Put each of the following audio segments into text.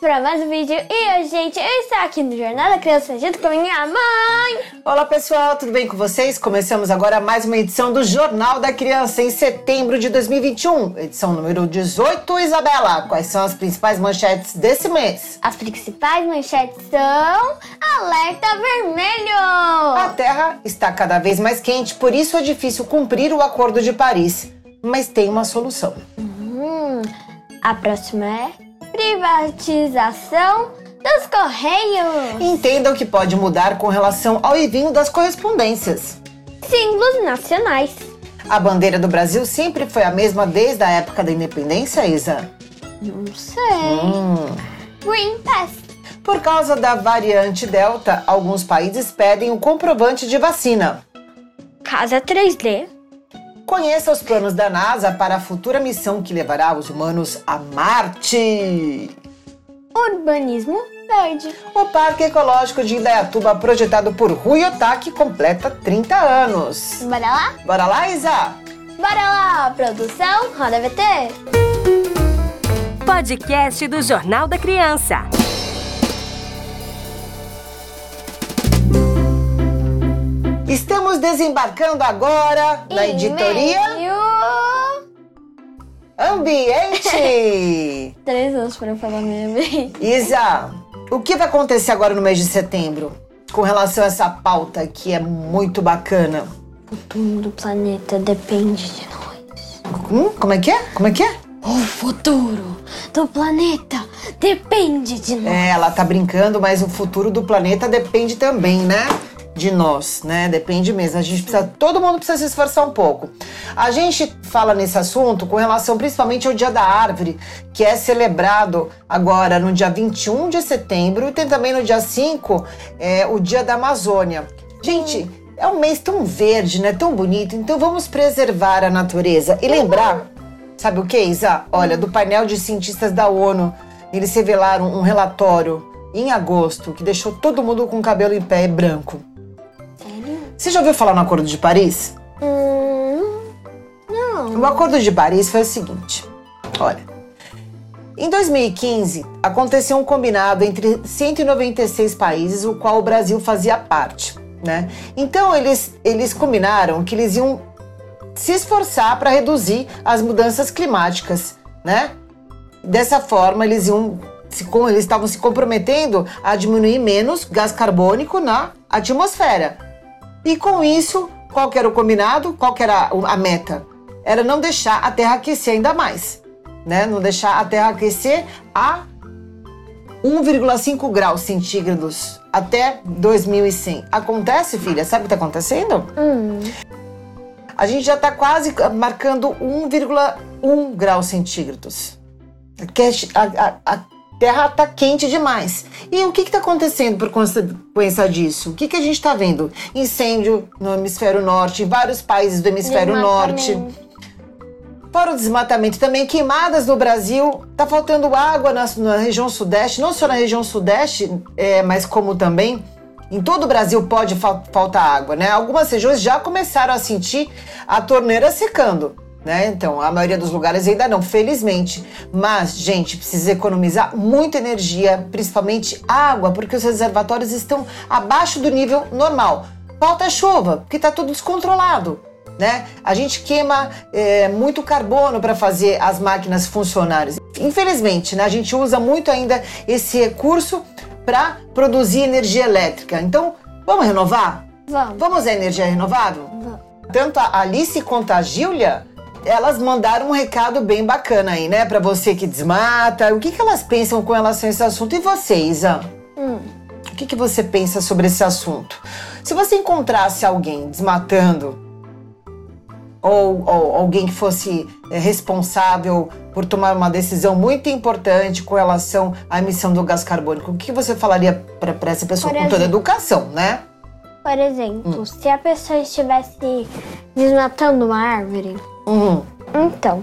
Para mais um vídeo e hoje, gente, eu estou aqui no Jornal da Criança junto com a minha mãe. Olá pessoal, tudo bem com vocês? Começamos agora mais uma edição do Jornal da Criança em setembro de 2021, edição número 18. Isabela, quais são as principais manchetes desse mês? As principais manchetes são alerta vermelho. A Terra está cada vez mais quente, por isso é difícil cumprir o Acordo de Paris, mas tem uma solução. Hum, a próxima é privatização dos Correios. Entenda o que pode mudar com relação ao envio das correspondências. Símbolos nacionais. A bandeira do Brasil sempre foi a mesma desde a época da independência, Isa? Não sei. Hum. Green Pass. Por causa da variante Delta, alguns países pedem o um comprovante de vacina. Casa 3D. Conheça os planos da NASA para a futura missão que levará os humanos a Marte. Urbanismo Verde. O Parque Ecológico de Indaiatuba, projetado por Rui Otaki, completa 30 anos. Bora lá? Bora lá, Isa? Bora lá, produção Roda VT. Podcast do Jornal da Criança. Estamos desembarcando agora na editoria Ambiente. Três anos para falar meio ambiente. Isa, o que vai acontecer agora no mês de setembro com relação a essa pauta que é muito bacana? O futuro do planeta depende de nós. Hum, como é que é? Como é que é? O futuro do planeta depende de nós. É, ela tá brincando, mas o futuro do planeta depende também, né? De nós, né? Depende mesmo. A gente precisa, todo mundo precisa se esforçar um pouco. A gente fala nesse assunto com relação principalmente ao Dia da Árvore, que é celebrado agora no dia 21 de setembro e tem também no dia 5 é, o Dia da Amazônia. Gente, é um mês tão verde, né? Tão bonito. Então vamos preservar a natureza e lembrar, sabe o que, Isa? Olha, do painel de cientistas da ONU, eles revelaram um relatório em agosto que deixou todo mundo com o cabelo em pé e branco. Você já ouviu falar no Acordo de Paris? Hum, não. O Acordo de Paris foi o seguinte: olha. Em 2015, aconteceu um combinado entre 196 países, o qual o Brasil fazia parte. Né? Então, eles, eles combinaram que eles iam se esforçar para reduzir as mudanças climáticas. Né? Dessa forma, eles iam se, eles estavam se comprometendo a diminuir menos gás carbônico na atmosfera. E com isso, qual era o combinado? Qual era a meta? Era não deixar a Terra aquecer ainda mais, né? Não deixar a Terra aquecer a 1,5 graus centígrados até 2100. Acontece, filha? Sabe o que está acontecendo? Hum. A gente já está quase marcando 1,1 graus centígrados. A, a, a, Terra está quente demais. E o que está acontecendo por consequência disso? O que, que a gente está vendo? Incêndio no hemisfério norte, em vários países do hemisfério norte. Fora o desmatamento também, queimadas no Brasil. Tá faltando água na, na região sudeste, não só na região sudeste, é, mas como também em todo o Brasil pode fa faltar água, né? Algumas regiões já começaram a sentir a torneira secando né? Então, a maioria dos lugares ainda não, felizmente. Mas, gente, precisa economizar muita energia, principalmente água, porque os reservatórios estão abaixo do nível normal. Falta chuva, porque está tudo descontrolado. Né? A gente queima é, muito carbono para fazer as máquinas funcionarem. Infelizmente, né, a gente usa muito ainda esse recurso para produzir energia elétrica. Então, vamos renovar? Vamos. Vamos a energia renovável? Vamos. Tanto a Alice quanto a Júlia elas mandaram um recado bem bacana aí, né? Para você que desmata. O que, que elas pensam com relação a esse assunto? E você, Isa? Hum. O que, que você pensa sobre esse assunto? Se você encontrasse alguém desmatando, ou, ou alguém que fosse é, responsável por tomar uma decisão muito importante com relação à emissão do gás carbônico, o que você falaria para essa pessoa com toda a educação, né? Por exemplo, se a pessoa estivesse desmatando uma árvore, Uhum. então,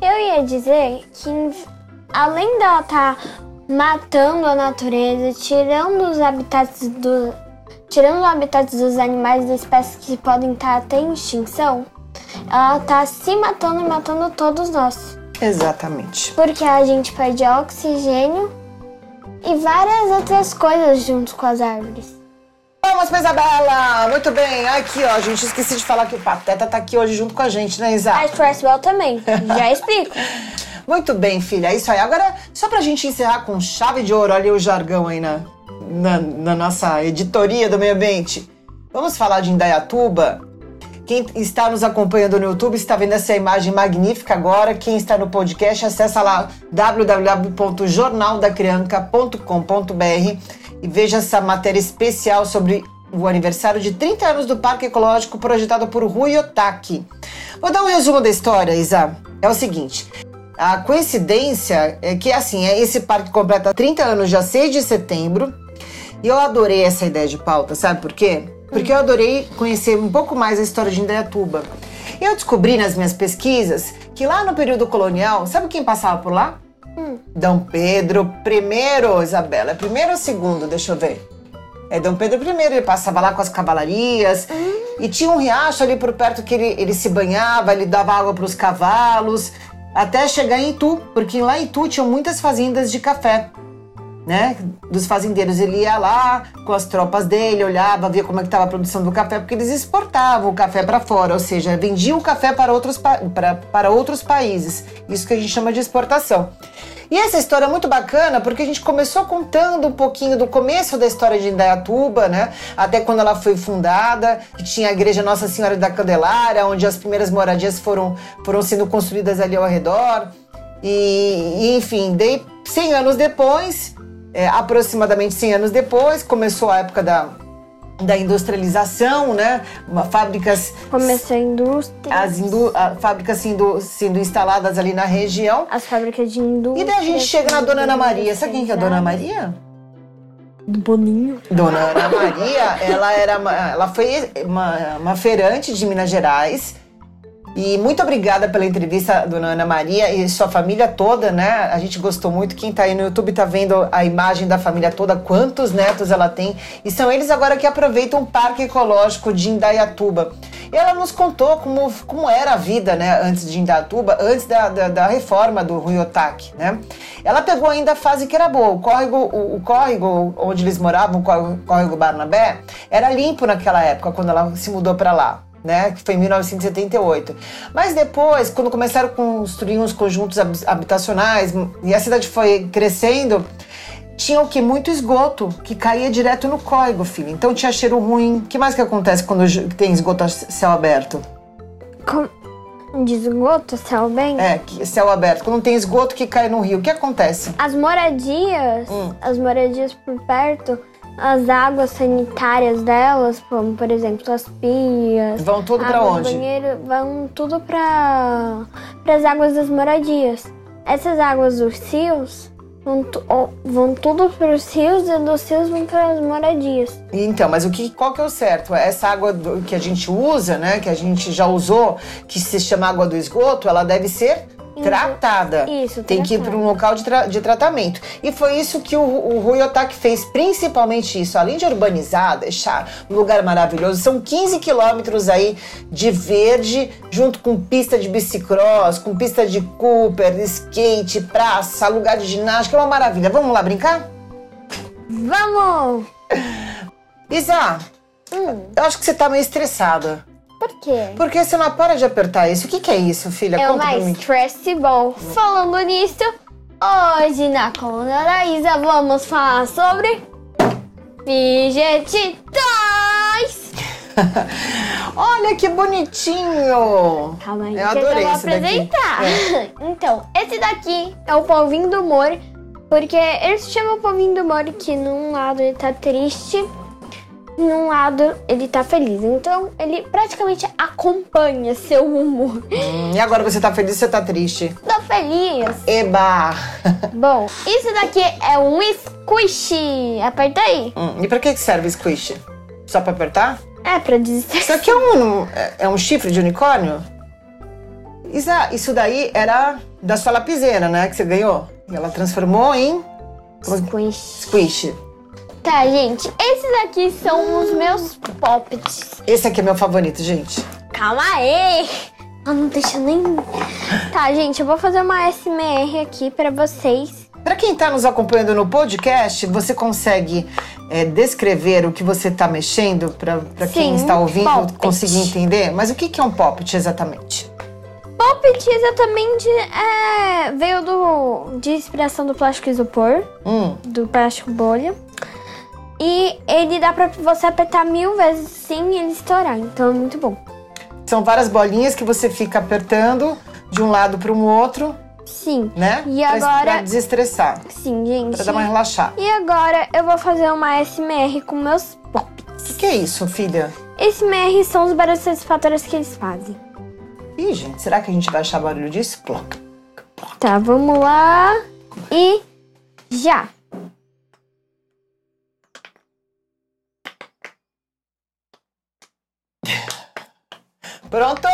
eu ia dizer que além dela estar matando a natureza, tirando os habitats do tirando os habitats dos animais das espécies que podem estar até em extinção, ela tá se matando e matando todos nós. Exatamente. Porque a gente perde oxigênio e várias outras coisas junto com as árvores. Vamos pra Isabela! Muito bem. Aqui, ó, gente, esqueci de falar que o Pateta tá aqui hoje junto com a gente, né, Isa? A Expresswell também, já explico. Muito bem, filha. É isso aí. Agora, só pra gente encerrar com chave de ouro, olha o jargão aí na, na, na nossa editoria do meio ambiente. Vamos falar de Indaiatuba? Quem está nos acompanhando no YouTube está vendo essa imagem magnífica agora. Quem está no podcast, acessa lá www.jornaldacrianca.com.br e veja essa matéria especial sobre o aniversário de 30 anos do Parque Ecológico projetado por Rui Otaki. Vou dar um resumo da história, Isa. É o seguinte, a coincidência é que, assim, é esse parque completa 30 anos dia 6 de setembro. E eu adorei essa ideia de pauta, sabe por quê? Porque eu adorei conhecer um pouco mais a história de Indaiatuba. Eu descobri nas minhas pesquisas que lá no período colonial, sabe quem passava por lá? Dom Pedro I, Isabela. É primeiro ou segundo? Deixa eu ver. É Dom Pedro I, ele passava lá com as cavalarias. E tinha um riacho ali por perto que ele, ele se banhava, ele dava água para os cavalos, até chegar em Itu, porque lá em Itu tinham muitas fazendas de café. Né, dos fazendeiros, ele ia lá com as tropas dele, olhava, via como é que estava a produção do café, porque eles exportavam o café para fora, ou seja, vendiam o café para outros, pra- para outros países. Isso que a gente chama de exportação. E essa história é muito bacana porque a gente começou contando um pouquinho do começo da história de Indaiatuba, né? Até quando ela foi fundada, que tinha a igreja Nossa Senhora da Candelária, onde as primeiras moradias foram, foram sendo construídas ali ao redor. E, e, enfim, daí 100 anos depois, é, aproximadamente 100 anos depois, começou a época da, da industrialização, né? Fábricas Começou a indústria, as indu- a- fábricas sendo, sendo instaladas ali na região. as fábricas de indústria. E daí a gente chega na Dona Ana Maria. Sabe quem que é a Dona Maria? Do Boninho. Dona Ana Maria, ela era uma- ela foi uma, uma feirante de Minas Gerais. E muito obrigada pela entrevista, Dona Ana Maria e sua família toda, né? A gente gostou muito. Quem tá aí no YouTube tá vendo a imagem da família toda, quantos netos ela tem. E são eles agora que aproveitam o Parque Ecológico de Indaiatuba. E ela nos contou como, como era a vida, né, antes de Indaiatuba, antes da, da, da reforma do Rui Otaki, né? Ela pegou ainda a fase que era boa. O córrego, o, o córrego onde eles moravam, o córrego Barnabé, era limpo naquela época, quando ela se mudou para lá né, que foi em 1978. Mas depois, quando começaram a construir uns conjuntos hab- habitacionais e a cidade foi crescendo, tinha o que? Muito esgoto, que caía direto no córrego, filho. Então tinha cheiro ruim. O que mais que acontece quando tem esgoto a céu aberto? Com... De esgoto, céu bem? É, céu aberto. Quando tem esgoto que cai no rio, o que acontece? As moradias, Hum. as moradias por perto, as águas sanitárias delas, como por exemplo as pias, Vão tudo do onde? banheiro, vão tudo para as águas das moradias. Essas águas dos rios vão, vão tudo para os rios e dos rios vão para as moradias. Então, mas o que, qual que é o certo? Essa água do- que a gente usa, né, que a gente já usou, que se chama água do esgoto, ela deve ser tratada. Isso, Tem que ir para um local de, tra- de tratamento. E foi isso que o, o Rui Otaki fez, principalmente isso. Além de urbanizar, deixar um lugar maravilhoso, são 15 quilômetros aí de verde, junto com pista de bicicross, com pista de Cooper, skate, praça, lugar de ginástica, é uma maravilha. Vamos lá brincar? Vamos! Isa, Hum, eu acho que você tá meio estressada. Por quê? Porque você não para de apertar isso. O que, que é isso, filha? É Conta uma mim. Stress Ball. Falando nisso, hoje na coluna da Isa vamos falar sobre Fidget Toys. Olha que bonitinho! Calma aí, Eu adorei eu vou apresentar. É. Então, esse daqui é o povinho do humor, porque ele se chama povinho do humor que num lado ele tá triste num lado ele tá feliz. Então ele praticamente acompanha seu humor. Hum, e agora você tá feliz ou você tá triste? Tô feliz. Eba! Bom, isso daqui é um squish. Aperta aí. Hum, e pra que serve squish? Só pra apertar? É pra Isso desestressar. aqui é um, é- é um chifre de unicórnio? Isa, isso daí era da sua lapiseira, né? Que você ganhou. E ela transformou em Squish. squish. Tá, gente. Esses aqui são os meus poppets. Esse aqui é meu favorito, gente. Calma aí. Ah, não deixa nem... Tá, gente, eu vou fazer uma SMR aqui pra vocês. Pra quem tá nos acompanhando no podcast, você consegue é, descrever o que você tá mexendo pra pra quem está ouvindo poppet. conseguir entender? Mas o que que é um poppet exatamente? Poppet exatamente é, veio do, de inspiração do plástico isopor, Hum, do plástico bolha. E ele dá pra você apertar mil vezes sem ele estourar, então é muito bom. são várias bolinhas que você fica apertando de um lado para o outro, Sim. né? E Pra- agora- Pra desestressar, Sim, gente. pra dar uma relaxada. E agora eu vou fazer uma SMR com meus poppets. O que, que é isso, filha? SMR são os barulhos satisfatórios que eles fazem. Ih, gente, será que a gente vai achar barulho disso? Ploc. Tá, vamos lá. E já. Pronto!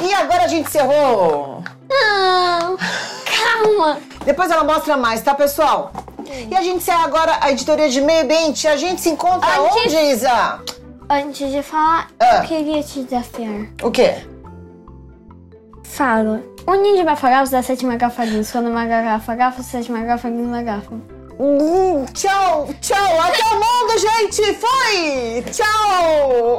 E agora a gente encerrou! Não, calma. Depois ela mostra mais, tá, pessoal? E a gente encerra agora a editoria de meio ambiente. A gente se encontra Antes- onde, Isa? Antes de falar, Ah. eu queria te desafiar. O quê? Fala. Um falar, você dá sete magafaguinhos. Quando uma garrafa gafa, sete magafaguinhos na garrafa. Hum, tchau, tchau, até o mundo, gente! Foi! Tchau!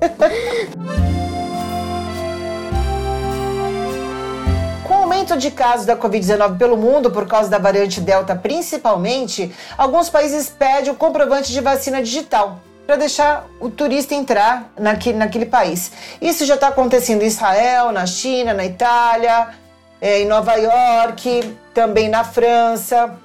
Com o aumento de casos da Covid-19 pelo mundo, por causa da variante Delta principalmente, alguns países pedem o comprovante de vacina digital para deixar o turista entrar naquele, naquele país. Isso já está acontecendo em Israel, na China, na Itália, eh, em Nova York, também na França.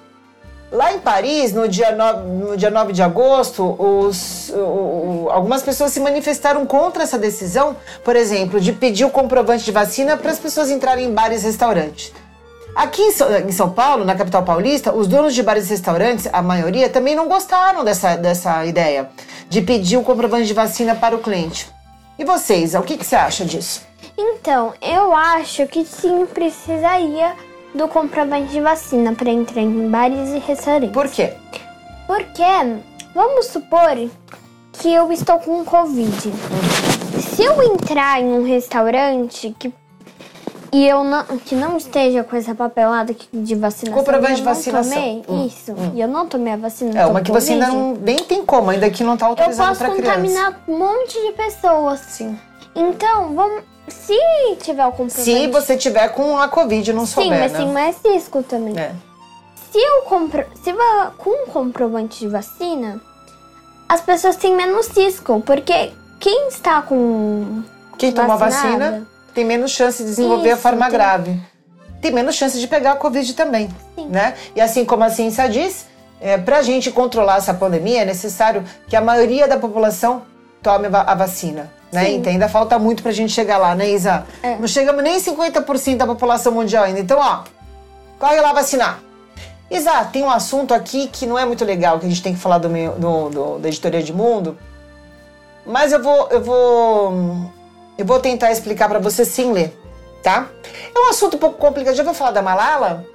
Lá em Paris, no dia 9, no dia 9 de agosto, os- o- algumas pessoas se manifestaram contra essa decisão, por exemplo, de pedir o comprovante de vacina para as pessoas entrarem em bares e restaurantes. Aqui em São, em São Paulo, na capital paulista, os donos de bares e restaurantes, a maioria, também não gostaram dessa, dessa ideia de pedir o comprovante de vacina para o cliente. E vocês, o que, que você acha disso? Então, eu acho que sim precisaria do comprovante de vacina para entrar em bares e restaurantes. Por quê? Porque, vamos supor que eu estou com Covid. Se eu entrar em um restaurante que, e eu não, que não esteja com essa papelada de vacinação, Comprovante eu de não vacinação. Tomei, Hum, isso. E eu não tomei a vacina. É uma que você ainda Covid, não, nem tem como, ainda que não está Eu autorizado posso para criança. contaminar um monte de pessoas. Sim. Então, vamos. Se tiver o comprovante. Se você tiver com a Covid não Sim, souber, mas né? tem mais risco também. É. Se eu compro, se va- com comprovante de vacina, as pessoas têm menos risco, porque quem está com Quem toma vacinada, vacina tem menos chance de desenvolver a Isso, forma tem- grave. Tem menos chance de pegar a Covid também, Sim. né? E assim como a ciência diz, é, para a gente controlar essa pandemia é necessário que a maioria da população tome a vacina, né? Sim. Então ainda falta muito pra gente chegar lá, né, Isa? É. Não chegamos nem em 50% da população mundial ainda. Então, ó, corre lá vacinar. Isa, tem um assunto aqui que não é muito legal, que a gente tem que falar do meu, do, do- da editoria de mundo, mas eu vou, eu vou, eu vou tentar explicar pra você sem ler, tá? É um assunto um pouco complicado. Já ouviu falar da Malala?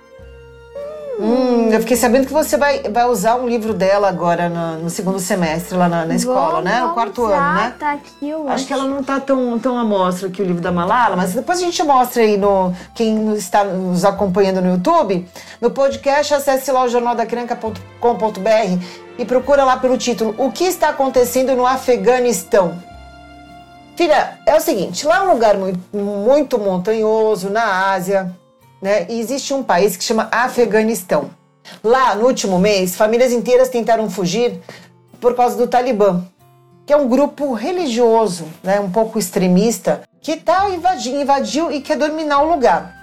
Hum, eu fiquei sabendo que você vai, vai usar um livro dela agora no, no segundo semestre lá na, na escola, Vou- né? No vamos quarto lá, ano, né? Tá aqui, eu Acho que ela não tá tão, tão à mostra aqui o livro da Malala, mas depois a gente mostra aí no quem está nos acompanhando no YouTube, no podcast, acesse lá o jornaldacranca.com.br e procura lá pelo título O que está acontecendo no Afeganistão? Filha, é o seguinte, lá é um lugar muito, muito montanhoso, na Ásia, né? E existe um país que chama Afeganistão. Lá, no último mês, famílias inteiras tentaram fugir por causa do Talibã, que é um grupo religioso, né, um pouco extremista, que tá invadindo, invadiu e quer dominar o lugar.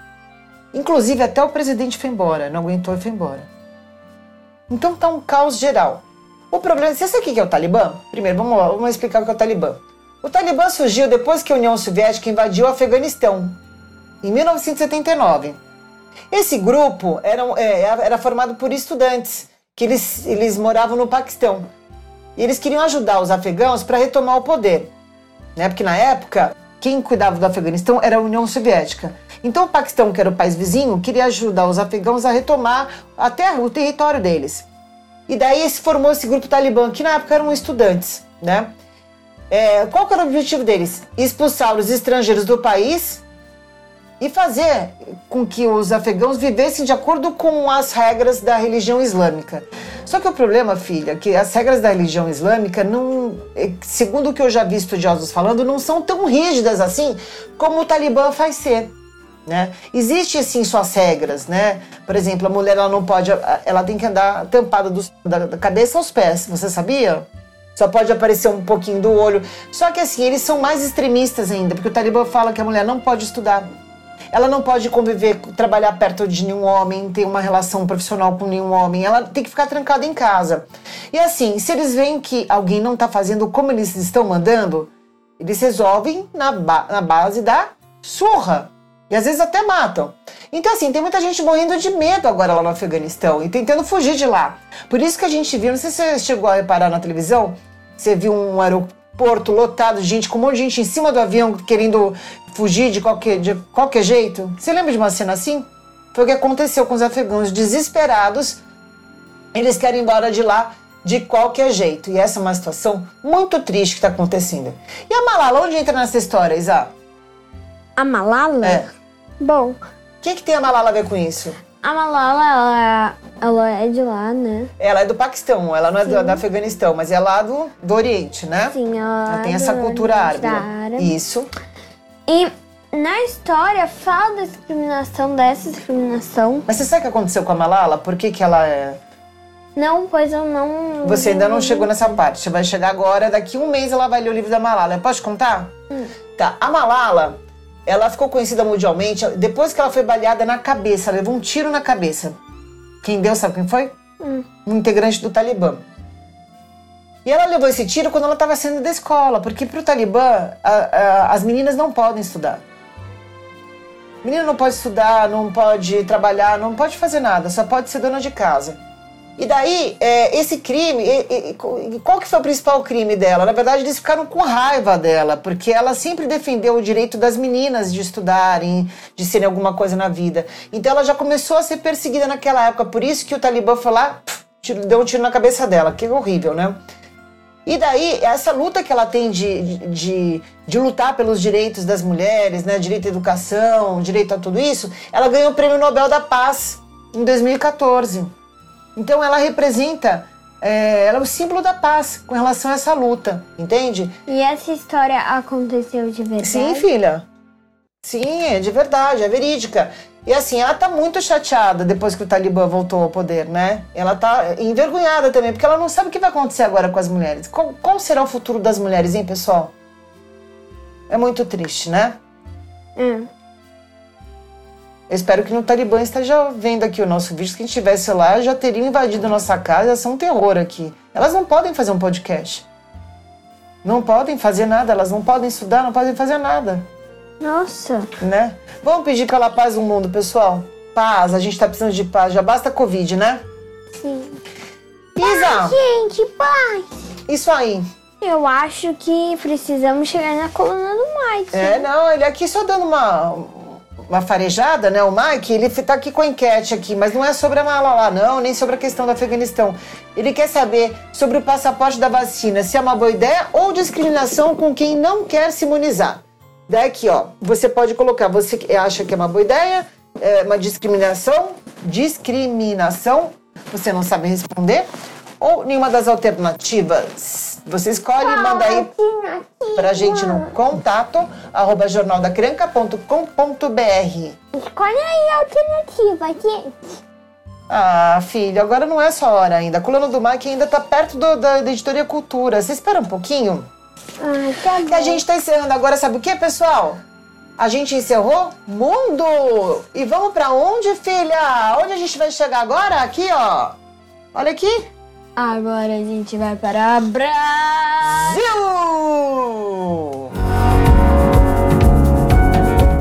Inclusive, até o presidente foi embora, não aguentou e foi embora. Então tá um caos geral. O problema, você sabe o que é o Talibã? Primeiro, vamos, lá, vamos explicar o que é o Talibã. O Talibã surgiu depois que a União Soviética invadiu o Afeganistão, em 1979. Esse grupo era, é, era formado por estudantes, que eles, eles moravam no Paquistão. E eles queriam ajudar os afegãos para retomar o poder. Né? Porque na época, quem cuidava do Afeganistão era a União Soviética. Então o Paquistão, que era o país vizinho, queria ajudar os afegãos a retomar a terra, o território deles. E daí se formou esse grupo talibã, que na época eram estudantes. Né? É, qual era o objetivo deles? Expulsar os estrangeiros do país e fazer com que os afegãos vivessem de acordo com as regras da religião islâmica. Só que o problema, filha, é que as regras da religião islâmica não, é, segundo o que eu já vi estudiosos falando, não são tão rígidas assim como o Talibã faz ser. Né? Existem sim suas regras, né? Por exemplo, a mulher ela não pode, ela tem que andar tampada dos, da, da cabeça aos pés. Você sabia? Só pode aparecer um pouquinho do olho. Só que assim, eles são mais extremistas ainda, porque o Talibã fala que a mulher não pode estudar. Ela não pode conviver, trabalhar perto de nenhum homem, ter uma relação profissional com nenhum homem. Ela tem que ficar trancada em casa. E assim, se eles veem que alguém não está fazendo como eles estão mandando, eles resolvem na, ba na base da surra. E às vezes até matam. Então, assim, tem muita gente morrendo de medo agora lá no Afeganistão e tentando fugir de lá. Por isso que a gente viu, não sei se você chegou a reparar na televisão, você viu um aeroporto lotado de gente, com um monte de gente em cima do avião querendo fugir de qualquer, de qualquer jeito. Você lembra de uma cena assim? Foi o que aconteceu com os afegãos, desesperados. Eles querem ir embora de lá de qualquer jeito. E essa é uma situação muito triste que está acontecendo. E a Malala, onde entra nessa história, Isa? A Malala? É. Bom, O que, que tem a Malala a ver com isso? a Malala, ela, ela é de lá, né? Ela é do Paquistão, ela não é do, do Afeganistão, mas é lá do, do Oriente, né? Sim, ela, Ela tem é essa cultura árabe. árabe. Isso. E na história fala da discriminação, dessa discriminação. Mas você sabe o que aconteceu com a Malala? Por que, que ela é. Não, pois eu não. Você ainda não chegou nessa parte. Você vai chegar agora, daqui um mês ela vai ler o livro da Malala. Posso contar? Tá. A Malala, ela ficou conhecida mundialmente depois que ela foi baleada na cabeça. Ela levou um tiro na cabeça. Quem deu, sabe quem foi? Um integrante do Talibã. E ela levou esse tiro quando ela estava saindo da escola, porque para o Talibã a- a- as meninas não podem estudar. Menina não pode estudar, não pode trabalhar, não pode fazer nada, só pode ser dona de casa. E daí, é, esse crime, e- e- qual que foi o principal crime dela? Na verdade, eles ficaram com raiva dela, porque ela sempre defendeu o direito das meninas de estudarem, de serem alguma coisa na vida. Então ela já começou a ser perseguida naquela época, por isso que o Talibã foi lá, deu um tiro na cabeça dela, que horrível, né? E daí, essa luta que ela tem de, de, de lutar pelos direitos das mulheres, né? Direito à educação, direito a tudo isso, ela ganhou o Prêmio Nobel da Paz em 2014. Então ela representa, é, ela é o símbolo da paz com relação a essa luta, entende? E essa história aconteceu de verdade? Sim, filha. Sim, é de verdade, é verídica. E assim, ela tá muito chateada depois que o Talibã voltou ao poder, né? Ela tá envergonhada também, porque ela não sabe o que vai acontecer agora com as mulheres. Qual, qual será o futuro das mulheres, hein, pessoal? É muito triste, né? Hum. Eu espero que no Talibã esteja vendo aqui o nosso vídeo. Se quem estivesse lá já teriam invadido nossa casa. Ia ser um terror aqui. Elas não podem fazer um podcast. Não podem fazer nada. Elas não podem estudar, não podem fazer nada. Nossa. né? Vamos pedir pela paz no mundo, pessoal. Paz, a gente tá precisando de paz. Já basta Covid, né? Sim. Isa, Gente, pai. isso aí. Eu acho que precisamos chegar na coluna do Mike. É, não, ele aqui só dando uma, uma farejada, né? O Mike, ele tá aqui com a enquete aqui, mas não é sobre a Malala, não, nem sobre a questão do Afeganistão. Ele quer saber sobre o passaporte da vacina, se é uma boa ideia ou discriminação com quem não quer se imunizar. Daí aqui, ó, você pode colocar, você acha que é uma boa ideia, é uma discriminação, discriminação, você não sabe responder, ou nenhuma das alternativas. Você escolhe e manda aí pra gente no contato arroba jornaldacranca.com.br. Escolhe aí a alternativa, gente. Ah, filho, agora não é sua hora ainda. A coluna do Mike ainda tá perto do- da, da editoria Cultura. Você espera um pouquinho? Ah, tá E a gente tá encerrando agora, sabe o que, pessoal? A gente encerrou Mundo! E vamos pra onde, filha? Onde a gente vai chegar agora? Aqui, ó. Olha aqui. Agora a gente vai para Brasil. Brasil!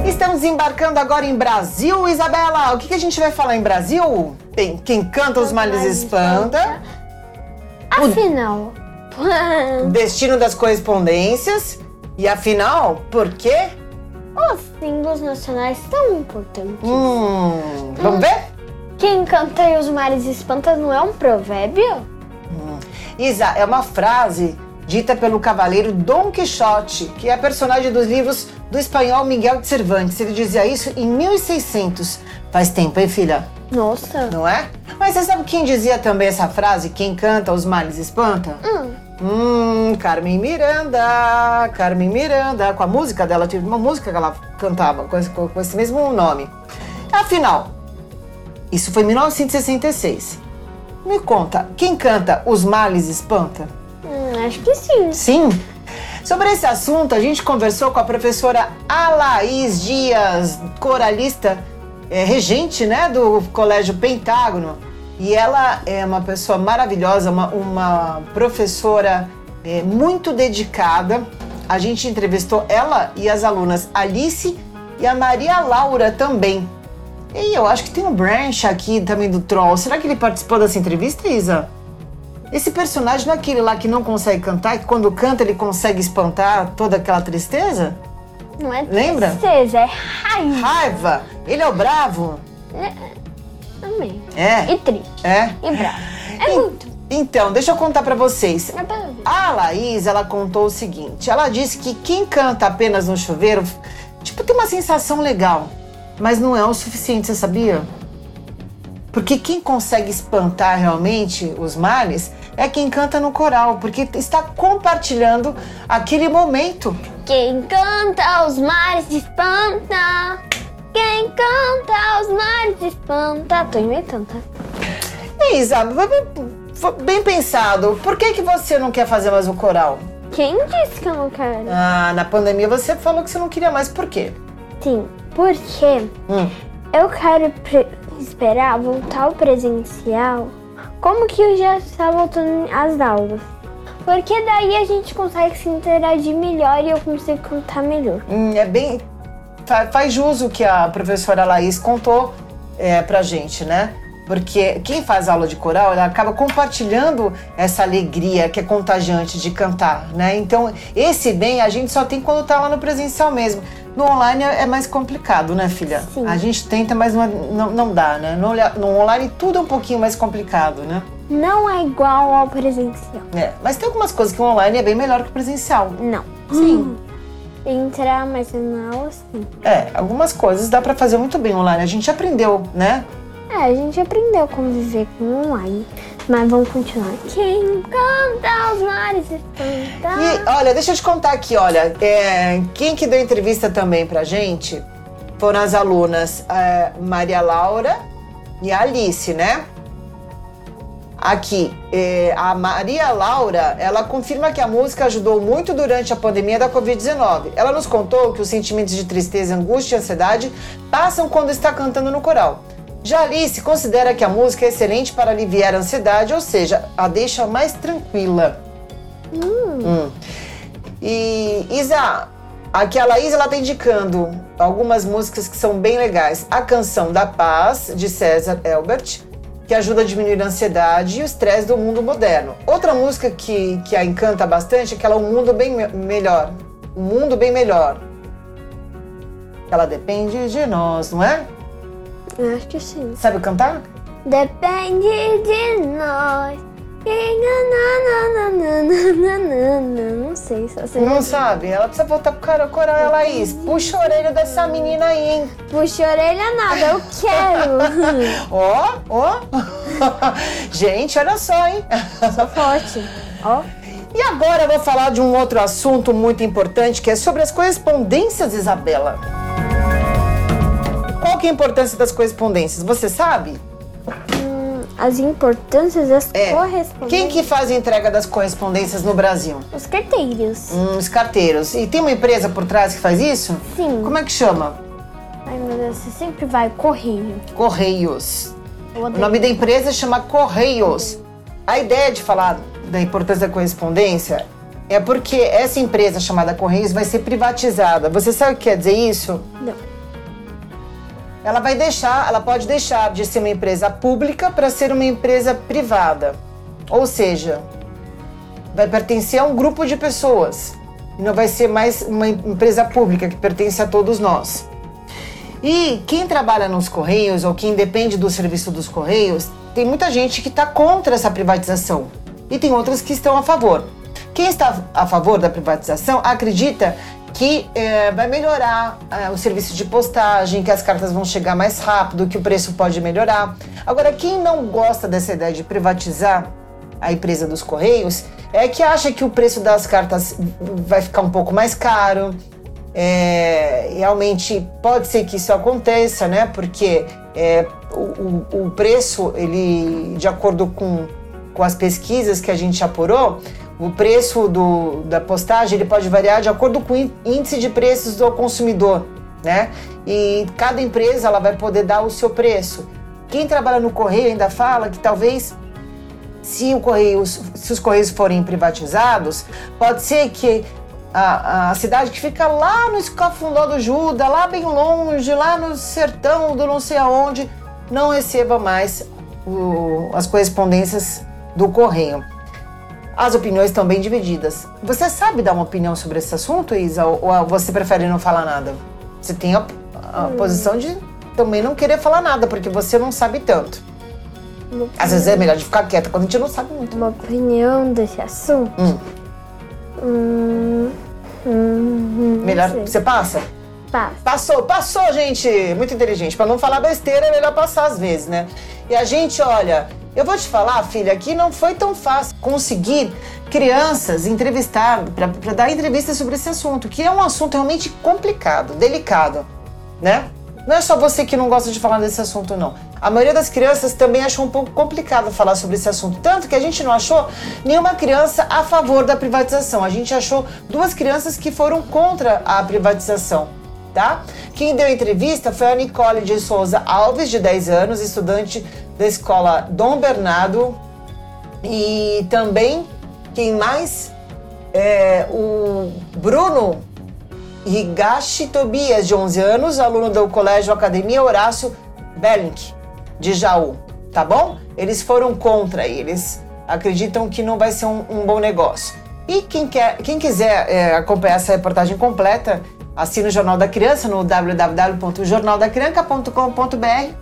Estamos embarcando agora em Brasil, Isabela. O que, que a gente vai falar em Brasil? Tem quem canta os males espanta. Afinal, Destino das correspondências. E afinal, por quê? os símbolos nacionais tão importantes. Hum, vamos ver? Quem canta e os mares espantas não é um provérbio? Isa, é uma frase dita pelo cavaleiro Dom Quixote, que é personagem dos livros do espanhol Miguel de Cervantes. Ele dizia isso em 1600. Faz tempo, hein, filha? Nossa. Não é? Mas você sabe quem dizia também essa frase? Quem canta os males espanta? Hum, Hum, Carmen Miranda, Carmen Miranda, com a música dela, tinha uma música que ela cantava com esse, com esse mesmo nome. Afinal, isso foi em 1966. Me conta, quem canta Os Males Espanta? hum, acho que sim. Sim. Sobre esse assunto, a gente conversou com a professora Alaís Dias, coralista, é, regente né, do Colégio Pentágono. E ela é uma pessoa maravilhosa, uma, uma professora é, muito dedicada. A gente entrevistou ela e as alunas Alice e a Maria Laura também. E eu acho que tem um branch aqui também do Troll. Será que ele participou dessa entrevista, Isa? Esse personagem não é aquele lá que não consegue cantar, que quando canta ele consegue espantar toda aquela tristeza? Não é Lembra? tristeza, é raiva. Raiva! Ele é o bravo? Também. É. E triste. É. E bravo. É En- muito. Então, deixa eu contar pra vocês. É. A Laís, ela contou o seguinte: ela disse que quem canta apenas no chuveiro, tipo, tem uma sensação legal, mas não é o suficiente, você sabia? Porque quem consegue espantar realmente os males é quem canta no coral, porque está compartilhando aquele momento. Quem canta os mares espanta. Quem canta os mares espanta. Tô inventando, tá? Isa, bem pensado, por que, que você não quer fazer mais o coral? Quem disse que eu não quero? Ah, na pandemia você falou que você não queria mais, por quê? Sim, porque Hum. eu quero esperar voltar ao presencial. Como que eu já está voltando às aulas? Porque daí a gente consegue se interagir melhor e eu consigo cantar melhor. Hum, é bem. fa- Faz jus o que a professora Laís contou é, pra gente, né? Porque quem faz aula de coral, ela acaba compartilhando essa alegria que é contagiante de cantar, né? Então, esse bem a gente só tem quando tá lá no presencial mesmo. No online é é mais complicado, né, filha? Sim. A gente tenta, mas não, é- não, dá, né? No, no online tudo é um pouquinho mais complicado, né? Não é igual ao presencial. É, mas tem algumas coisas que o online é bem melhor que o presencial. Não. Sim. Entrar mais na aula, sim. É, algumas coisas dá pra fazer muito bem online. A gente aprendeu, né? É, a gente aprendeu a conviver com o online. Mas vamos continuar. Quem canta os mares. E olha, deixa eu te contar aqui, olha, é, quem que deu entrevista também pra gente foram as alunas é, Maria Laura e a Alice, né? Aqui, é, a Maria Laura, ela confirma que a música ajudou muito durante a pandemia da Covid-19. Ela nos contou que os sentimentos de tristeza, angústia e ansiedade passam quando está cantando no coral. Já Alice considera que a música é excelente para aliviar a ansiedade, ou seja, a deixa mais tranquila. Hum. E Isa, aqui a Laís ela tá indicando algumas músicas que são bem legais. A Canção da Paz, de César Elbert, que ajuda a diminuir a ansiedade e o estresse do mundo moderno. Outra música que, que a encanta bastante é aquela Um Mundo Bem Me- Melhor. Um Mundo Bem Melhor. Ela depende de nós, não é? Eu acho que sim. Sabe cantar? Depende de nós. Não sei, só sei. Não sabe? Ela precisa voltar pro cara- coral, é Laís. Puxa a orelha dessa menina aí, hein? Puxa a orelha nada, eu quero. Ó, ó. Gente, olha só, hein? Sou forte. Ó. E agora eu vou falar de um outro assunto muito importante, que é sobre as correspondências, Isabela. Qual que é a importância das correspondências? Você sabe? As importâncias das É. correspondências. Quem que faz a entrega das correspondências no Brasil? Os carteiros. Hum, os carteiros. E tem uma empresa por trás que faz isso? Sim. Como é que chama? Ai, meu Deus, você sempre vai correio. Correios. O nome da empresa chama Correios. A ideia de falar da importância da correspondência é porque essa empresa chamada Correios vai ser privatizada. Você sabe o que quer dizer isso? Não. Ela vai deixar, ela pode deixar de ser uma empresa pública para ser uma empresa privada. Ou seja, vai pertencer a um grupo de pessoas. Não vai ser mais uma empresa pública que pertence a todos nós. E quem trabalha nos Correios ou quem depende do serviço dos Correios, tem muita gente que está contra essa privatização e tem outras que estão a favor. Quem está a favor da privatização acredita que é, vai melhorar é, o serviço de postagem, que as cartas vão chegar mais rápido, que o preço pode melhorar. Agora, quem não gosta dessa ideia de privatizar a empresa dos Correios é que acha que o preço das cartas vai ficar um pouco mais caro. É, realmente pode ser que isso aconteça, né? Porque é, o, o, preço, ele, de acordo com, com as pesquisas que a gente apurou, o preço do, da postagem ele pode variar de acordo com o índice de preços do consumidor, né? E cada empresa ela vai poder dar o seu preço. Quem trabalha no correio ainda fala que talvez se, o correio, se os correios forem privatizados, pode ser que a, a cidade que fica lá no escafundó do Juda, lá bem longe, lá no sertão do não sei aonde, não receba mais o, as correspondências do correio. As opiniões estão bem divididas. Você sabe dar uma opinião sobre esse assunto, Isa? Ou você prefere não falar nada? Você tem a, a hum. posição de também não querer falar nada, porque você não sabe tanto. Às vezes é melhor de ficar quieta quando a gente não sabe muito. Uma opinião desse assunto? Hum. Hum, hum, hum melhor. Você passa? Passa. Passou, passou, gente. Muito inteligente. Para não falar besteira, é melhor passar às vezes, né? E a gente, olha, eu vou te falar, filha, que não foi tão fácil conseguir crianças entrevistar, para dar entrevistas sobre esse assunto, que é um assunto realmente complicado, delicado, né? Não é só você que não gosta de falar desse assunto, não. A maioria das crianças também achou um pouco complicado falar sobre esse assunto. Tanto que a gente não achou nenhuma criança a favor da privatização. A gente achou duas crianças que foram contra a privatização. Tá? Quem deu entrevista foi a Nicole de Souza Alves, de 10 anos, estudante da escola Dom Bernardo. E também, quem mais? É, o Bruno Higashi Tobias, de 11 anos, aluno do Colégio Academia Horácio Bellink, de Jaú, tá bom? Eles foram contra, eles acreditam que não vai ser um, um bom negócio. E quem, quer, quem quiser é, acompanhar essa reportagem completa, assina o Jornal da Criança no www.jornaldacranca.com.br.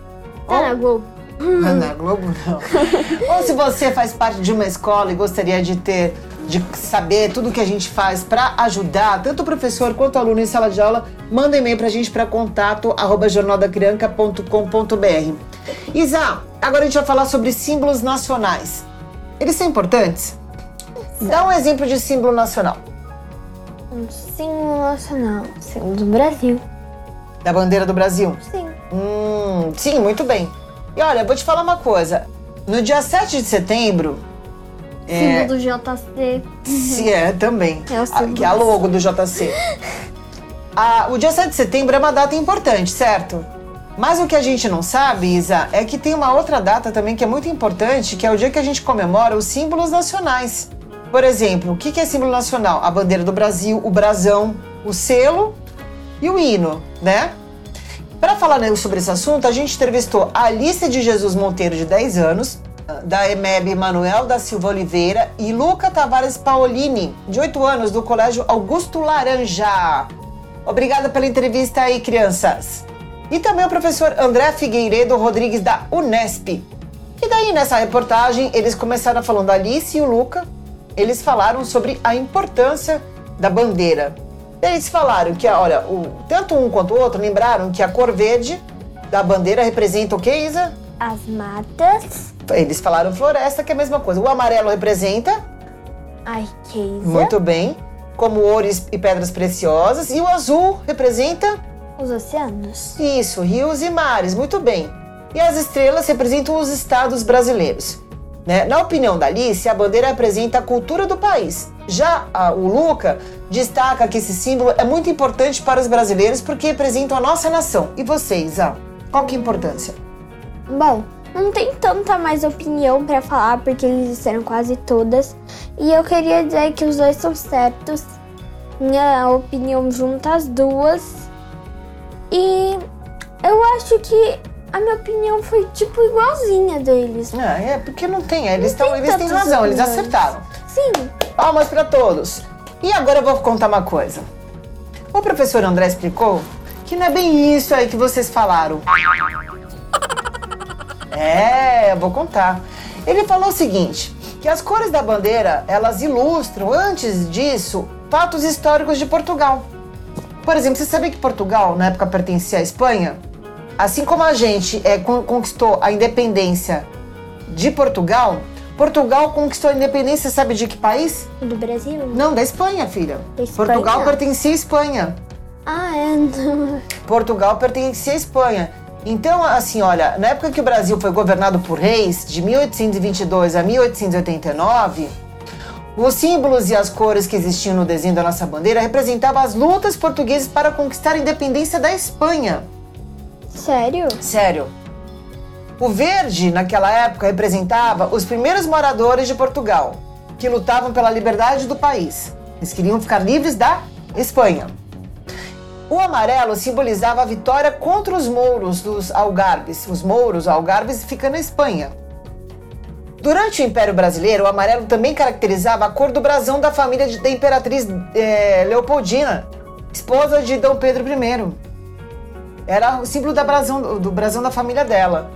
Tá na Globo. Na Globo não. Ou se você faz parte de uma escola e gostaria de ter de saber tudo que a gente faz para ajudar tanto o professor quanto o aluno em sala de aula, manda e-mail para a gente para contato arroba jornaldacrianca.com.br. Isa, agora a gente vai falar sobre símbolos nacionais. Eles são importantes? Dá um exemplo de símbolo nacional. Um símbolo nacional, símbolo do Brasil. Da bandeira do Brasil? Sim. Hum, sim, muito bem. E olha, vou te falar uma coisa. No dia 7 de setembro, Símbolo é, do JC. Sim, é, também. É o símbolo. Que é a logo do JC. a, o dia 7 de setembro é uma data importante, certo? Mas o que a gente não sabe, Isa, é que tem uma outra data também que é muito importante, que é o dia que a gente comemora os símbolos nacionais. Por exemplo, o que é símbolo nacional? A bandeira do Brasil, o brasão, o selo e o hino, né? Para falar sobre esse assunto, a gente entrevistou a Alice de Jesus Monteiro, de 10 anos, da EMEB Manuel da Silva Oliveira e Luca Tavares Paolini, de 8 anos, do Colégio Augusto Laranja. Obrigada pela entrevista aí, crianças. E também o professor André Figueiredo Rodrigues da Unesp. E daí, nessa reportagem, eles começaram falando a Alice e o Luca. Eles falaram sobre a importância da bandeira. Eles falaram que, olha, o, tanto um quanto o outro lembraram que a cor verde da bandeira representa o que, Isa? As matas eles falaram floresta, que é a mesma coisa. O amarelo representa a riqueza. Muito bem. Como ouro e pedras preciosas. E o azul representa os oceanos. Isso, rios e mares. Muito bem. E as estrelas representam os estados brasileiros. Né? Na opinião da Alice, a bandeira representa a cultura do país. Já a, o Luca destaca que esse símbolo é muito importante para os brasileiros porque representam a nossa nação. E vocês, ah, qual que é a importância? Bom, não tem tanta mais opinião pra falar, porque eles disseram quase todas. E eu queria dizer que os dois são certos. Minha opinião junta as duas. E eu acho que a minha opinião foi tipo igualzinha deles. Ah, é, porque não tem. Eles, tão, tem eles têm razão, eles opiniões. acertaram. Sim, Palmas para todos. E agora eu vou contar uma coisa. O professor André explicou que não é bem isso aí que vocês falaram. É, eu vou contar. Ele falou o seguinte, que as cores da bandeira, elas ilustram, antes disso, fatos históricos de Portugal. Por exemplo, você sabia que Portugal, na época, pertencia à Espanha? Assim como a gente é, con- conquistou a independência de Portugal, Portugal conquistou a independência, sabe de que país? do Brasil. Não, da Espanha, filha. Da Espanha? Portugal pertencia à Espanha. Ah, é. não. Portugal pertencia à Espanha. Então, assim, olha, na época que o Brasil foi governado por reis, de 1822 a 1889, os símbolos e as cores que existiam no desenho da nossa bandeira representavam as lutas portuguesas para conquistar a independência da Espanha. Sério? Sério. O verde, naquela época, representava os primeiros moradores de Portugal, que lutavam pela liberdade do país. Eles queriam ficar livres da Espanha. O amarelo simbolizava a vitória contra os mouros dos algarbes. Os mouros, algarbes, ficam na Espanha. Durante o Império Brasileiro, o amarelo também caracterizava a cor do brasão da família da imperatriz eh, Leopoldina, esposa de Dom Pedro I. Era o símbolo da brasão, do brasão da família dela.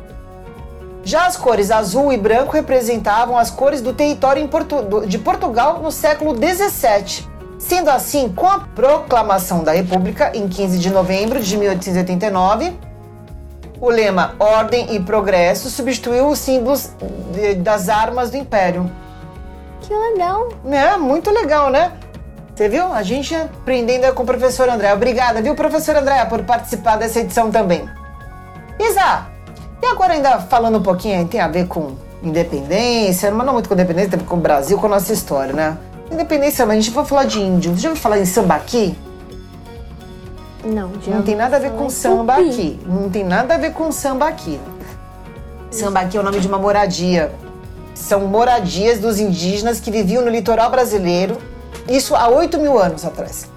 Já as cores azul e branco representavam as cores do território Portu- de Portugal no século XVII. Sendo assim, com a proclamação da República em 15 de novembro de 1889, o lema Ordem e Progresso substituiu os símbolos de- das armas do Império. Que legal. É, muito legal, né? Você viu? A gente aprendendo com o professor André. Obrigada, viu, professor André, por participar dessa edição também. Isa, e agora ainda falando um pouquinho, tem a ver com independência, mas não muito com independência, tem a ver com o Brasil, com a nossa história, né? Independência, mas a gente vai falar de índio. Você já ouviu falar em sambaqui? Não, já Não tem nada a ver com samba tupi. aqui. Não tem nada a ver com samba aqui. Samba aqui é o nome de uma moradia. São moradias dos indígenas que viviam no litoral brasileiro, isso há 8 mil anos atrás.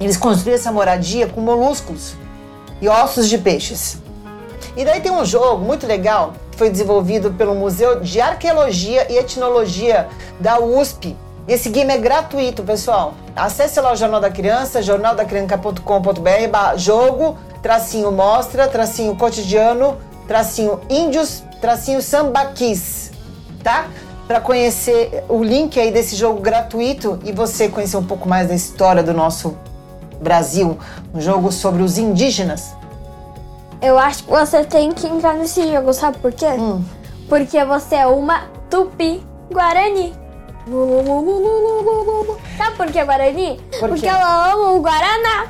Eles construíram essa moradia com moluscos e ossos de peixes. E daí tem um jogo muito legal que foi desenvolvido pelo Museu de Arqueologia e Etnologia da USP. Esse game é gratuito, pessoal. Acesse lá o Jornal da Criança, jornaldacriança.com.br, barra jogo, tracinho mostra, tracinho cotidiano, tracinho índios, tracinho sambaquis, tá? Para conhecer o link aí desse jogo gratuito e você conhecer um pouco mais da história do nosso Brasil, um jogo sobre os indígenas. Eu acho que você tem que entrar nesse jogo, sabe por quê? Hum. Porque você é uma tupi guarani. Sabe por que guarani? Por Porque ela ama o guaraná.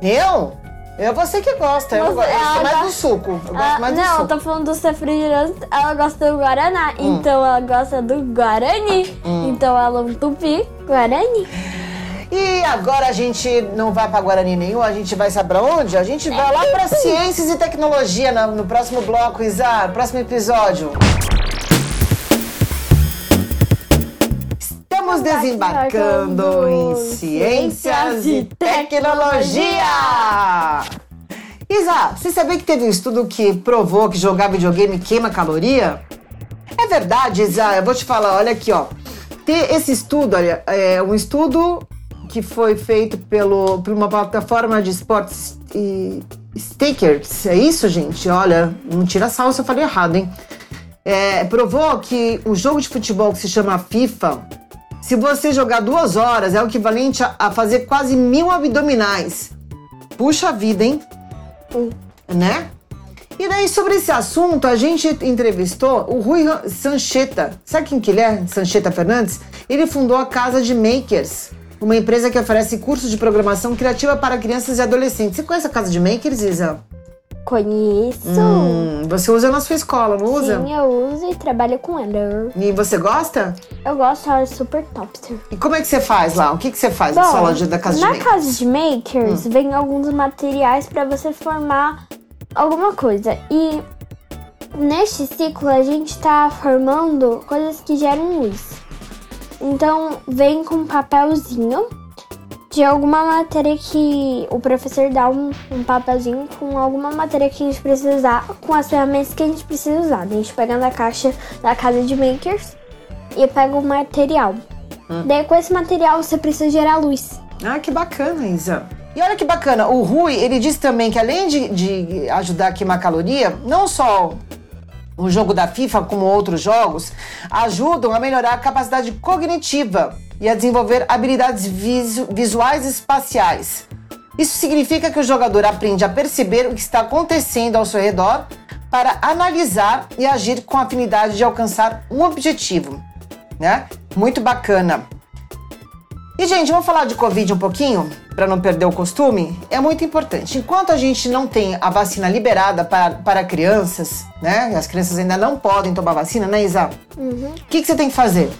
Eu? Eu você que gosta, eu, gosto, eu mais gosta- do suco. Eu gosto Ah, mais do não, eu suco. tô falando dos refrigerantes. Ela gosta do guaraná, Hum. então ela gosta do guarani. Então ela é um tupi guarani. E agora a gente não vai pra Guarani nenhum, a gente vai saber pra onde? A gente vai lá pra Ciências e Tecnologia na- no, próximo bloco, Isa, próximo episódio. Estamos desembarcando em Ciências e Tecnologia! Isa, você sabia que teve um estudo que provou que jogar videogame queima caloria? É verdade, Isa. Eu vou te falar, olha aqui, ó. Tem esse estudo, olha, é um estudo que foi feito pelo, por uma plataforma de esportes e stakers. É isso, gente? Olha, não tira sal se eu falei errado, hein? É, provou que o jogo de futebol que se chama FIFA, se você jogar duas horas, é o equivalente a, fazer quase mil abdominais. Puxa vida, hein? né? E daí, sobre esse assunto, a gente entrevistou o Rui Sancheta. Sabe quem que ele é? Sancheta Fernandes? Ele fundou a Casa de Makers, uma empresa que oferece cursos de programação criativa para crianças e adolescentes. Você conhece a Casa de Makers, Isa? Conheço. Hum, você usa na sua escola, não usa? Sim, eu uso e trabalho com ela. E você gosta? Eu gosto, ela é super topster. E como é que você faz lá? O que, que você faz na sua loja da Casa de na Makers? Hum. casa de makers vem alguns materiais pra você formar alguma coisa. E neste ciclo a gente está formando coisas que geram luz. Então vem com um papelzinho de alguma matéria que o professor dá um, um, papelzinho com alguma matéria que a gente precisa usar, com as ferramentas que a gente precisa usar. A gente pega na caixa da casa de makers e pega o material. Hum. Daí com esse material você precisa gerar luz. Ah, que bacana, Isa. E olha que bacana, o Rui, ele disse também que além de, de ajudar a queimar caloria, não só o jogo da FIFA, como outros jogos, ajudam a melhorar a capacidade cognitiva e a desenvolver habilidades visu visuais e espaciais. Isso significa que o jogador aprende a perceber o que está acontecendo ao seu redor para analisar e agir com afinidade de alcançar um objetivo. Né? Muito bacana. E, gente, vamos falar de Covid um pouquinho, para não perder o costume? É muito importante. Enquanto a gente não tem a vacina liberada para, para crianças, né? As crianças ainda não podem tomar vacina, né, Isa? Uhum. O uhum. que, que você tem que fazer?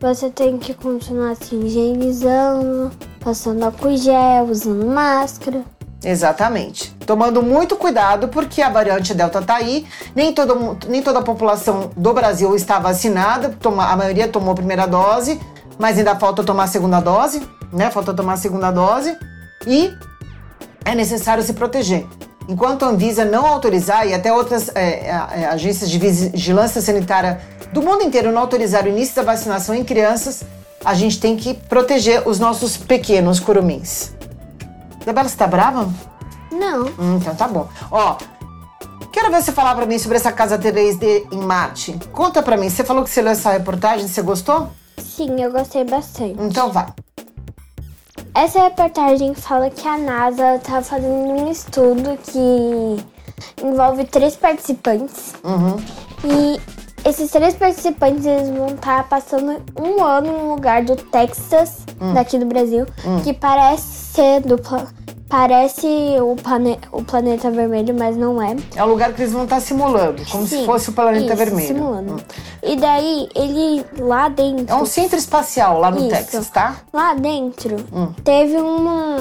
Você tem que continuar se higienizando, passando álcool gel, usando máscara. Exatamente. Tomando muito cuidado porque a variante Delta tá aí. Nem, todo, nem toda a população do Brasil está vacinada. Toma, a maioria tomou a primeira dose mas ainda falta tomar a segunda dose, né? Falta tomar a segunda dose e é necessário se proteger. Enquanto a Anvisa não autorizar e até outras é, é, agências de vigilância sanitária do mundo inteiro não autorizar o início da vacinação em crianças, a gente tem que proteger os nossos pequenos curumins. Isabela, você tá brava? Não. Hum, então tá bom. Ó, quero ver você falar para mim sobre essa casa 3D em Marte. Conta para mim, você falou que você leu essa reportagem, você gostou? Sim, eu gostei bastante. Então vai. Essa reportagem fala que a NASA está fazendo um estudo que envolve três participantes. Uhum. E esses três participantes eles vão estar tá passando um ano em um lugar do Texas, uhum. daqui do Brasil, uhum. que parece ser do Parece o, plane o planeta vermelho, mas não é. É o lugar que eles vão estar simulando, como Sim, se fosse o planeta isso, vermelho. Simulando. Hum. E daí, ele lá dentro. É um centro espacial lá no isso. Texas, tá? Lá dentro hum. teve uma,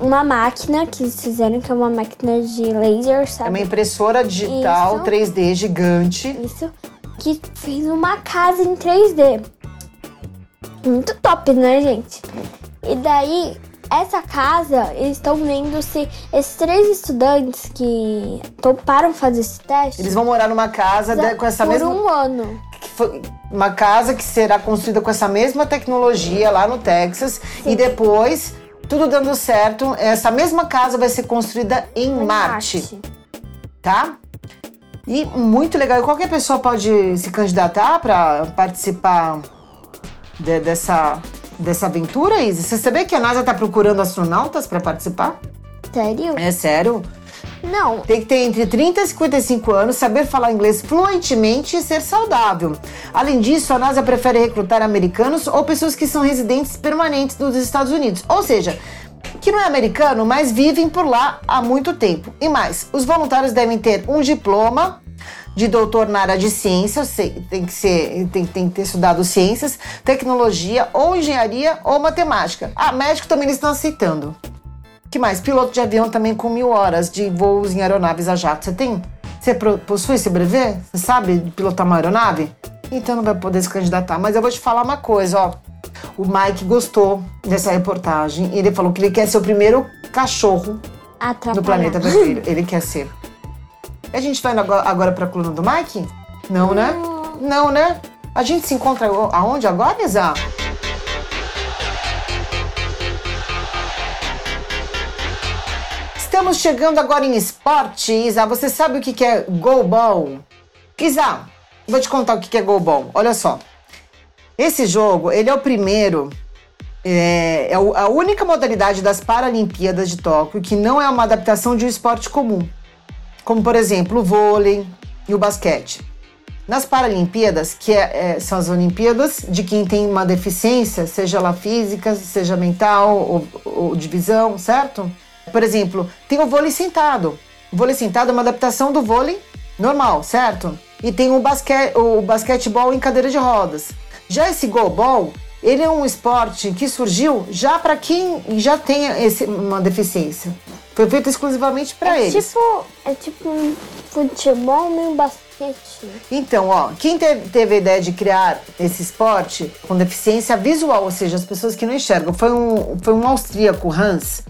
uma máquina que eles fizeram, que é uma máquina de laser, sabe? É uma impressora digital isso. 3D gigante. Isso. Que fez uma casa em 3D. Muito top, né, gente? E daí essa casa, eles estão vendo se esses três estudantes que toparam fazer esse teste. Eles vão morar numa casa de, com essa por mesma. Por um ano. Uma casa que será construída com essa mesma tecnologia lá no Texas. Sim. E depois, tudo dando certo, essa mesma casa vai ser construída em, em Marte. Marte. Tá? E muito legal. E qualquer pessoa pode se candidatar para participar de, dessa dessa aventura, Isa? Você sabia que a NASA tá procurando astronautas para participar? Sério? É sério. Não. Tem que ter entre 30 e 55 anos, saber falar inglês fluentemente e ser saudável. Além disso, a NASA prefere recrutar americanos ou pessoas que são residentes permanentes dos Estados Unidos. Ou seja, que não é americano, mas vivem por lá há muito tempo. E mais, os voluntários devem ter um diploma de doutor na área de ciências, tem que ser, tem, tem que ter estudado ciências, tecnologia, ou engenharia ou matemática. Ah, médico também eles estão aceitando. que mais? Piloto de avião também com mil horas de voos em aeronaves a jato. Você tem? Você possui esse brevet? Você sabe pilotar uma aeronave? Então não vai poder se candidatar. Mas eu vou te falar uma coisa, ó. O Mike gostou dessa reportagem. Ele falou que ele quer ser o primeiro cachorro Atrapalhar. do planeta vermelho. Ele quer ser. A gente vai agora para a coluna do Mike? Não, né? Não, né? A gente se encontra aonde agora, Isa? Estamos chegando agora em esporte, Isa. Você sabe o que é goalball? Isa, vou te contar o que é goalball. Olha só. Esse jogo, ele é o primeiro é, é, a única modalidade das Paralimpíadas de Tóquio que não é uma adaptação de um esporte comum como por exemplo o vôlei e o basquete. Nas Paralimpíadas, que é, é, são as Olimpíadas de quem tem uma deficiência, seja ela física, seja mental ou, ou de visão, certo? Por exemplo, tem o vôlei sentado. O vôlei sentado é uma adaptação do vôlei normal, certo? E tem o, basque, o basquetebol em cadeira de rodas. Já esse goalball, ele é um esporte que surgiu já para quem já tem esse, uma deficiência. Foi feito exclusivamente para é eles. Tipo, é tipo um futebol meio basquete. Então, ó, quem teve, teve a ideia de criar esse esporte com deficiência visual, ou seja, as pessoas que não enxergam, foi um, foi um austríaco, Hans,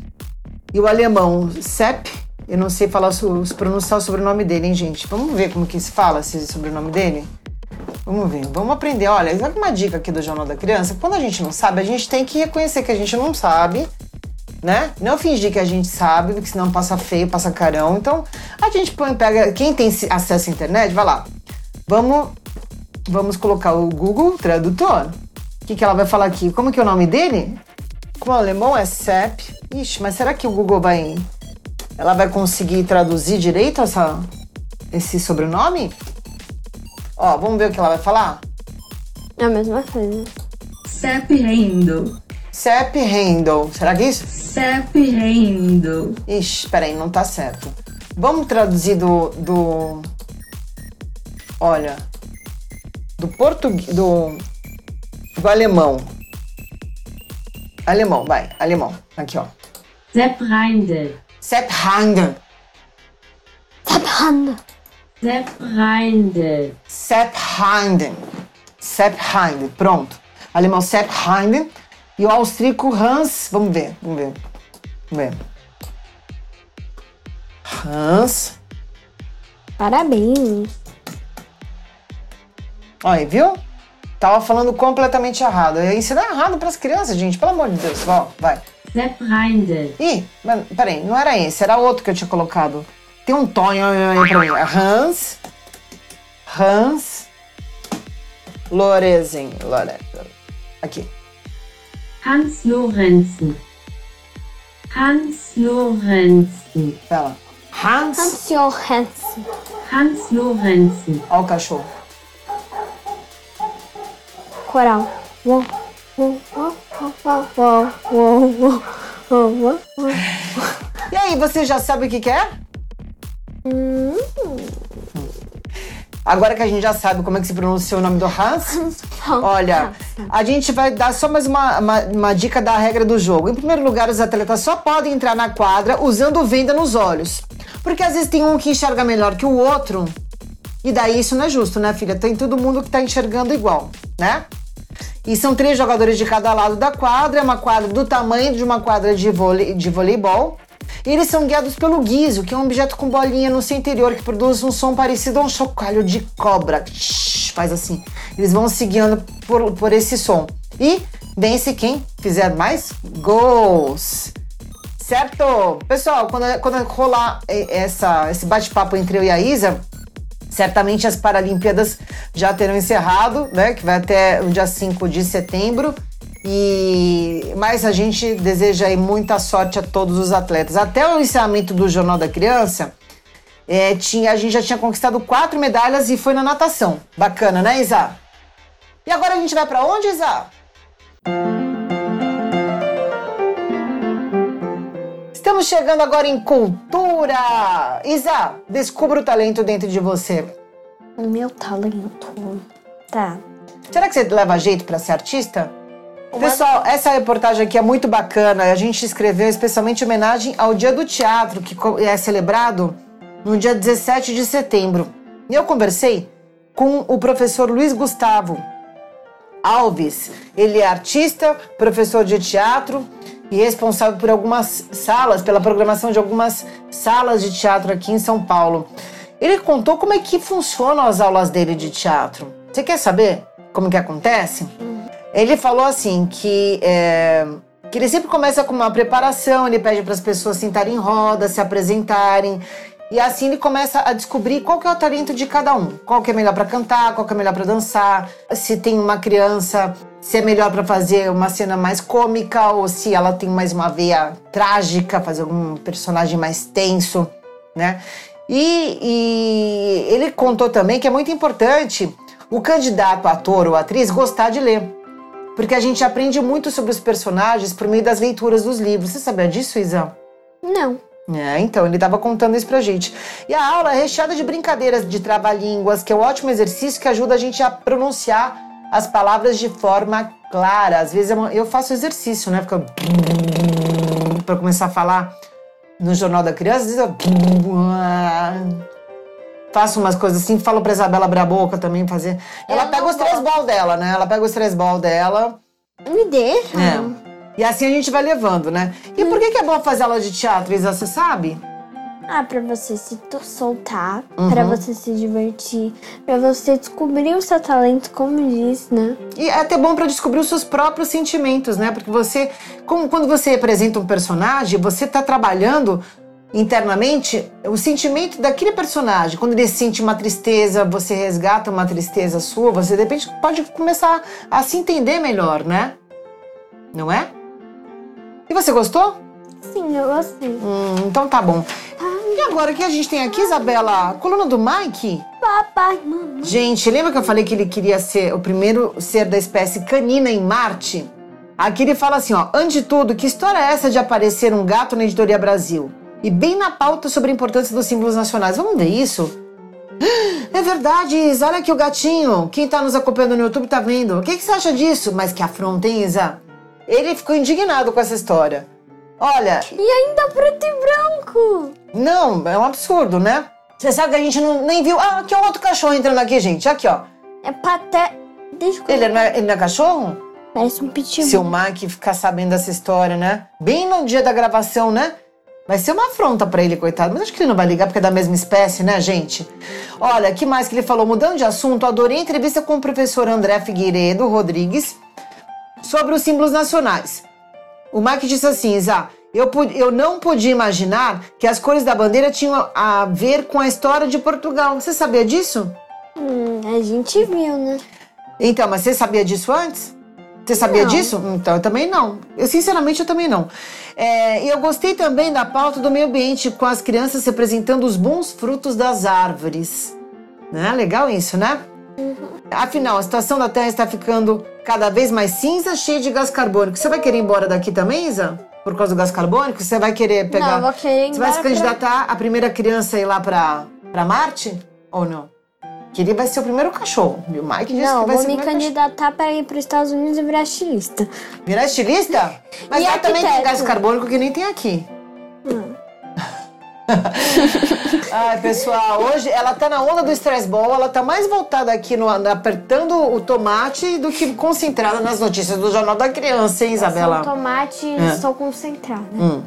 e o alemão, Sepp, eu não sei falar, se pronunciar o sobrenome dele, hein, gente? Vamos ver como que se fala esse sobrenome dele? Vamos ver, vamos aprender. Olha, sabe uma dica aqui do Jornal da Criança? Quando a gente não sabe, a gente tem que reconhecer que a gente não sabe, né? Não fingir que a gente sabe, porque senão passa feio, passa carão. Então, a gente põe, pega. Quem tem acesso à internet, vai lá. Vamos, vamos colocar o Google Tradutor. O que, que ela vai falar aqui? Como que é o nome dele? Como o alemão é Sepp. Ixi, mas será que o Google vai. Ela vai conseguir traduzir direito essa, esse sobrenome? Ó, vamos ver o que ela vai falar? É a mesma coisa. Sepp Handel. Sepp Handel. Será que é isso? Sepp Handel. Ixi, peraí, não tá certo. Vamos traduzir do. do olha. Do português. Do, do alemão. Alemão, vai, alemão. Aqui, ó. Sepp Handel. Sepp Handel. Sepp Handel. Sepp Handel. Sepp Handel. Sepp Handel, pronto. Alemão Sepp Handel. E o austríaco Hans, vamos ver, vamos ver. Vamos ver. Hans. Parabéns. Olha, viu? Tava falando completamente errado. Eu ensinar errado para as crianças, gente. Pelo amor de Deus. Ó, vai. Sepp Handel. Ih, mas, peraí, não era esse, era outro que eu tinha colocado. Tem um Tom Hans. Hans. Lorezen. Lore, aqui. Hans Lorenzen. Hans Lorenzen. Fala. Hans. Hans Lorenzen Hans Johansen. Olha o cachorro. Coral. E aí, você já sabe o que, que é? Agora que a gente já sabe como é que se pronuncia o nome do Hans, olha, a gente vai dar só mais uma, uma, uma dica da regra do jogo. Em primeiro lugar, os atletas só podem entrar na quadra usando venda nos olhos. Porque às vezes tem um que enxerga melhor que o outro. E daí isso não é justo, né, filha? Tem todo mundo que tá enxergando igual, né? E são três jogadores de cada lado da quadra, é uma quadra do tamanho de uma quadra de, vôlei, de voleibol. Eles são guiados pelo guiso, que é um objeto com bolinha no seu interior que produz um som parecido a um chocalho de cobra. Faz assim. Eles vão se guiando por, por esse som. E vence quem fizer mais gols. Certo? Pessoal, quando, quando rolar essa, esse bate-papo entre eu e a Isa, certamente as Paralimpíadas já terão encerrado, né? Que vai até o dia 5 de setembro. E mas a gente deseja aí muita sorte a todos os atletas. Até o encerramento do Jornal da Criança, é, tinha, a gente já tinha conquistado quatro medalhas e foi na natação. Bacana, né, Isa? E agora a gente vai para onde, Isa? Estamos chegando agora em cultura. Isa, descubra o talento dentro de você. Meu talento. Tá. Será que você leva jeito para ser artista? Pessoal, essa reportagem aqui é muito bacana. A gente escreveu especialmente em homenagem ao Dia do Teatro, que é celebrado no dia 17 de setembro. E eu conversei com o professor Luiz Gustavo Alves. Ele é artista, professor de teatro e responsável por algumas salas, pela programação de algumas salas de teatro aqui em São Paulo. Ele contou como é que funcionam as aulas dele de teatro. Você quer saber como que acontece? Ele falou assim que é, que ele sempre começa com uma preparação, ele pede para as pessoas sentarem em roda, se apresentarem. E assim ele começa a descobrir qual que é o talento de cada um. Qual que é melhor para cantar, qual que é melhor para dançar, se tem uma criança, se é melhor para fazer uma cena mais cômica ou se ela tem mais uma veia trágica, fazer algum personagem mais tenso, né? E, e ele contou também que é muito importante o candidato ator ou atriz gostar de ler. Porque a gente aprende muito sobre os personagens por meio das leituras dos livros. Você sabia disso, Isa? Não. É, então, ele estava contando isso pra gente. E a aula é recheada de brincadeiras de trava-línguas, que é um ótimo exercício que ajuda a gente a pronunciar as palavras de forma clara. Às vezes eu faço exercício, né? Fica... para começar a falar no Jornal da Criança, às vezes eu faço umas coisas assim, falo pra Isabela abrir a boca também fazer. Ela Eu pega os três balls dela, né? Ela pega os três balls dela. Me deixa. É. E assim a gente vai levando, né? E por que, que é bom fazer aula de teatro, Isa? Você sabe? Ah, pra você se soltar, Uhum. pra você se divertir, pra você descobrir o seu talento, como disse, né? E é até bom para descobrir os seus próprios sentimentos, né? Porque você, como quando você representa um personagem, você tá trabalhando internamente o sentimento daquele personagem. Quando ele sente uma tristeza, você resgata uma tristeza sua, você de repente pode começar a se entender melhor, né? Não é? E você gostou? Sim, eu gostei. Hum, então tá bom. E agora o que a gente tem aqui, Isabela? A coluna do Mike? Papai, mamãe. Gente, lembra que eu falei que ele queria ser o primeiro ser da espécie canina em Marte? Aqui ele fala assim, ó, antes de tudo, que história é essa de aparecer um gato na Editoria Brasil? E bem na pauta sobre a importância dos símbolos nacionais. Vamos ver isso? É verdade, Isa. Olha aqui o gatinho. Quem tá nos acompanhando no YouTube tá vendo. O que, que você acha disso? Mas que afronta, hein, Isa? Ele ficou indignado com essa história. Olha, E ainda preto e branco. não, é um absurdo, né? Você sabe que a gente não, nem viu. Ah, aqui é outro cachorro entrando aqui, gente. Aqui, ó. É paté. Eu Ele não é, ele não é cachorro? Parece um pitbull. Se o Mike ficar sabendo dessa história, né? Bem no dia da gravação, né? Vai ser uma afronta pra ele, coitado. Mas acho que ele não vai ligar porque é da mesma espécie, né, gente? Olha, que mais que ele falou? Mudando de assunto, adorei a entrevista com o professor André Figueiredo Rodrigues sobre os símbolos nacionais. O Mike disse assim, Isa, eu, eu não podia imaginar que as cores da bandeira tinham a ver com a história de Portugal. Você sabia disso? Hum, a gente viu, né? Então, mas você sabia disso antes? Você sabia Não. disso? Então, eu também não. Eu, sinceramente, eu também não. É, e eu gostei também da pauta do meio ambiente, com as crianças representando os bons frutos das árvores. Né? Legal isso, né? Afinal, a situação da Terra está ficando cada vez mais cinza, cheia de gás carbônico. Você vai querer ir embora daqui também, Isa? Por causa do gás carbônico? Você vai querer pegar... Não, eu vou querer ir Você vai se embora pra- candidatar a primeira criança a ir lá pra Marte? Ou não? Que ele vai ser o primeiro cachorro. O Mike disse Não, que vai vou ser o me primeiro cachorro. candidatar pra ir para os Estados Unidos e virar estilista. Virar estilista? Mas lá também tem gás carbônico que nem tem aqui. Hum. Ai, pessoal, hoje ela tá na onda do stress ball, ela tá mais voltada aqui no, apertando o tomate do que concentrada nas notícias do Jornal da Criança, hein, Sou Isabela? tomate e É. estou concentrada. Hum.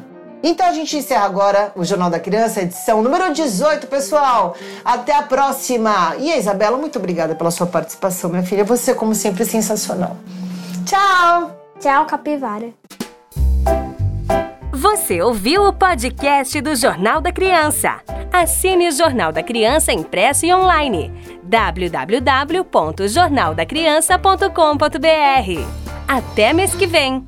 Então a gente encerra agora o Jornal da Criança, edição número 18, pessoal. Até a próxima. E a Isabela, muito obrigada pela sua participação, minha filha. Você, como sempre, sensacional. Tchau! Tchau, capivara. Você ouviu o podcast do Jornal da Criança. Assine o Jornal da Criança impresso e online. www.jornaldacriança.com.br. Até mês que vem!